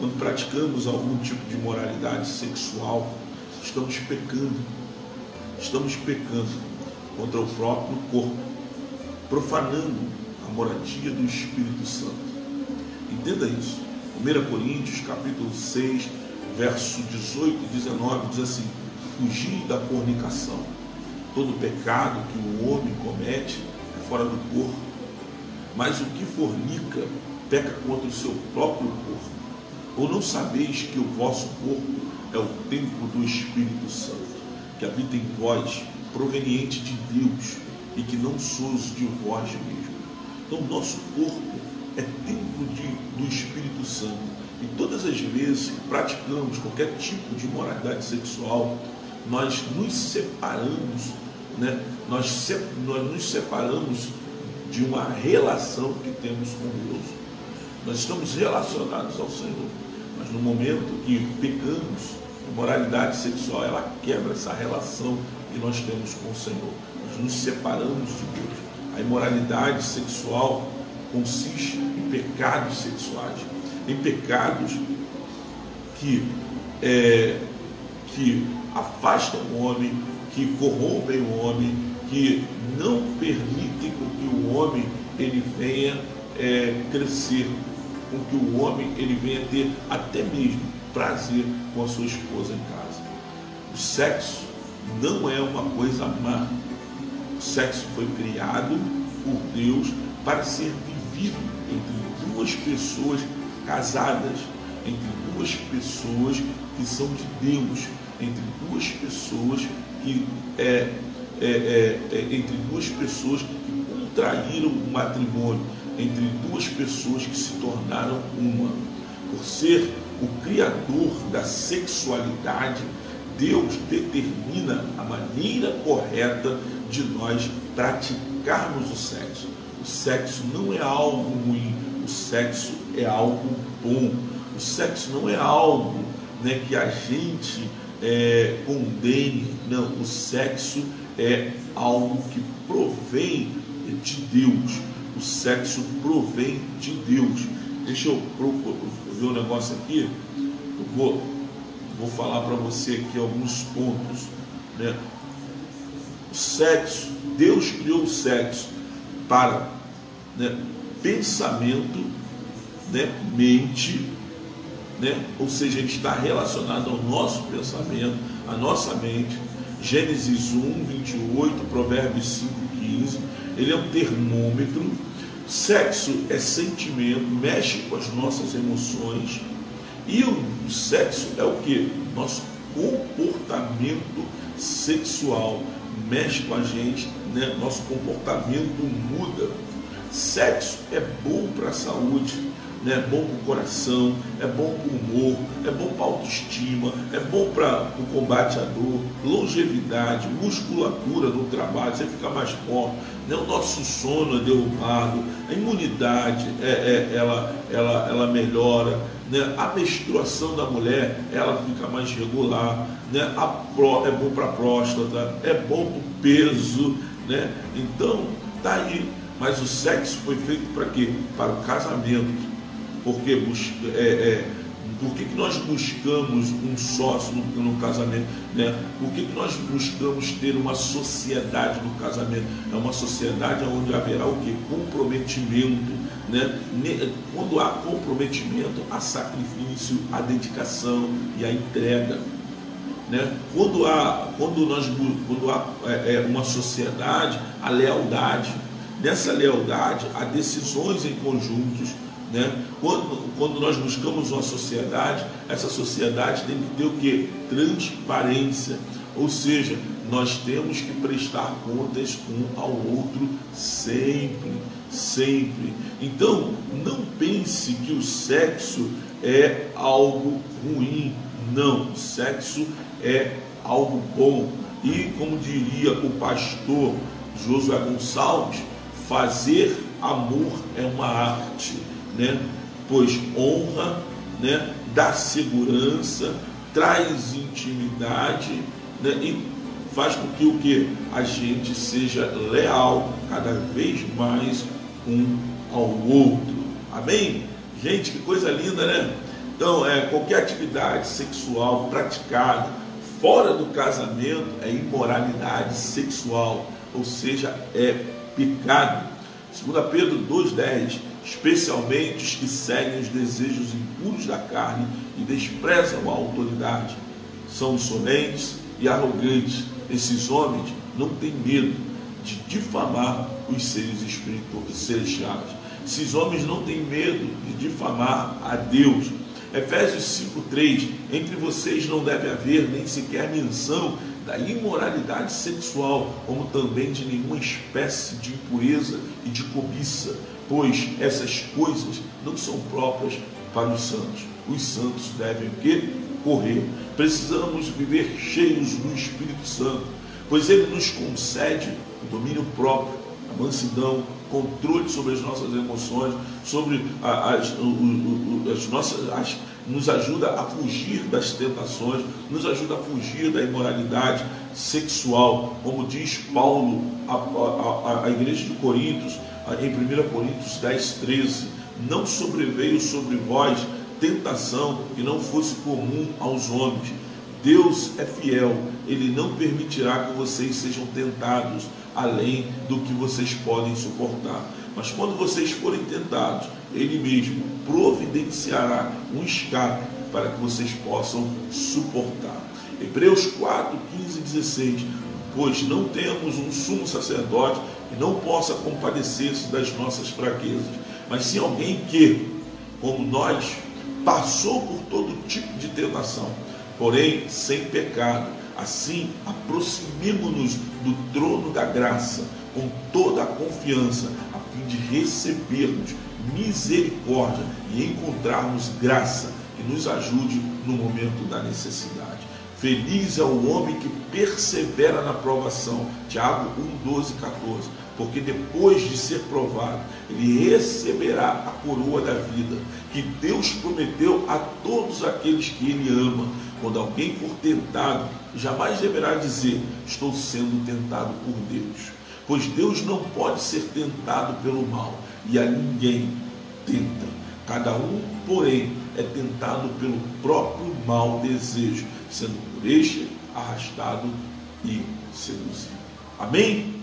quando praticamos algum tipo de moralidade sexual, estamos pecando. Estamos pecando contra o próprio corpo, profanando a moradia do Espírito Santo. Entenda isso. 1 Coríntios, capítulo 6, verso 18 e 19, diz assim: Fugir da fornicação. Todo pecado que o homem comete é fora do corpo, mas o que fornica peca contra o seu próprio corpo. Ou não sabeis que o vosso corpo é o templo do Espírito Santo, que habita em vós, proveniente de Deus, e que não sois de vós mesmo. Então, nosso corpo é templo de, do Espírito Santo. E todas as vezes que praticamos qualquer tipo de moralidade sexual, nós nos separamos, né? nós, nós nos separamos de uma relação que temos com Deus. Nós estamos relacionados ao Senhor. Mas no momento que pecamos, a moralidade sexual, ela quebra essa relação que nós temos com o Senhor. Nós nos separamos de Deus. A imoralidade sexual consiste em pecados sexuais, em pecados que, é, que afastam o homem, que corrompem o homem, que não permitem que o homem ele venha é, crescer, com que o homem ele venha ter até mesmo prazer com a sua esposa em casa. O sexo não é uma coisa má. O sexo foi criado por Deus para ser vivido entre duas pessoas casadas, entre duas pessoas que são de Deus, entre duas pessoas que é, é, é, é entre duas pessoas contraíram o matrimônio, entre duas pessoas que se tornaram uma. Por ser o criador da sexualidade, Deus determina a maneira correta de nós praticarmos o sexo. O sexo não é algo ruim, o sexo é algo bom. O sexo não é algo né, que a gente é, condene, não. O sexo é algo que provém de Deus. O sexo provém de Deus. Deixa eu ver um negócio aqui. Eu vou, vou falar para você aqui alguns pontos. Né? O sexo, Deus criou o sexo para né, pensamento, né, mente, né? ou seja, ele está relacionado ao nosso pensamento, à nossa mente. Gênesis 1, 28, Provérbios 5, 15. Ele é um termômetro. Sexo é sentimento, mexe com as nossas emoções. E o sexo é o que? Nosso comportamento sexual mexe com a gente, né? nosso comportamento muda. Sexo é bom para a saúde, né? é bom para o coração, é bom para o humor, é bom para a autoestima, é bom para o combate à dor, longevidade, musculatura no trabalho, você fica mais forte, né? o nosso sono é derrubado, a imunidade é, é, ela, ela, ela melhora, né? a menstruação da mulher ela fica mais regular, né? a pró, é bom para a próstata, é bom para o peso, né? então tá aí. Mas o sexo foi feito para quê? Para o casamento porque é, é, por que, que nós buscamos um sócio no, no casamento? Né? Por que, que nós buscamos ter uma sociedade no casamento? É uma sociedade onde haverá o que? Comprometimento. Né? Quando há comprometimento, há sacrifício, há dedicação e a entrega. Né? Quando, há, quando, nós, quando há é, é, uma sociedade, a lealdade. Nessa lealdade, há decisões em conjuntos né? Quando, quando nós buscamos uma sociedade, essa sociedade tem que ter o que? Transparência. Ou seja, nós temos que prestar contas um ao outro sempre, sempre. Então, não pense que o sexo é algo ruim. Não, sexo é algo bom. E como diria o pastor Josué Gonçalves, fazer amor é uma arte né? pois honra, né? dá segurança, traz intimidade né? e faz com que o que? A gente seja leal cada vez mais um ao outro. Amém? Gente, que coisa linda, né? Então, é, qualquer atividade sexual praticada fora do casamento é imoralidade sexual, ou seja, é pecado. Segundo Pedro 2,10, especialmente os que seguem os desejos impuros da carne e desprezam a autoridade, são insolentes e arrogantes. Esses homens não têm medo de difamar os seres espirituais, celestiais. Esses homens não têm medo de difamar a Deus. Efésios 5,3: Entre vocês não deve haver nem sequer menção da imoralidade sexual, como também de nenhuma espécie de impureza e de cobiça, pois essas coisas não são próprias para os santos. Os santos devem o quê? Correr. Precisamos viver cheios do Espírito Santo, pois ele nos concede o domínio próprio, a mansidão, controle sobre as nossas emoções, sobre as, as nossas, as, nos ajuda a fugir das tentações, nos ajuda a fugir da imoralidade sexual, como diz Paulo à, igreja de Coríntios, em 1 Coríntios 10, 13, não sobreveio sobre vós tentação que não fosse comum aos homens. Deus é fiel, Ele não permitirá que vocês sejam tentados além do que vocês podem suportar. Mas quando vocês forem tentados, Ele mesmo providenciará um escape para que vocês possam suportar. Hebreus 4, 15 e 16. Pois não temos um sumo sacerdote que não possa compadecer-se das nossas fraquezas, mas sim alguém que, como nós, passou por todo tipo de tentação, porém sem pecado. Assim, aproximemo-nos do trono da graça com toda a confiança, a fim de recebermos misericórdia e encontrarmos graça que nos ajude no momento da necessidade. Feliz é o homem que persevera na provação. Tiago 1, 12, 14. Porque depois de ser provado, ele receberá a coroa da vida, que Deus prometeu a todos aqueles que ele ama. Quando alguém for tentado, jamais deverá dizer: Estou sendo tentado por Deus. Pois Deus não pode ser tentado pelo mal, e a ninguém tenta. Cada um, porém, é tentado pelo próprio mau desejo, sendo por este arrastado e seduzido. Amém?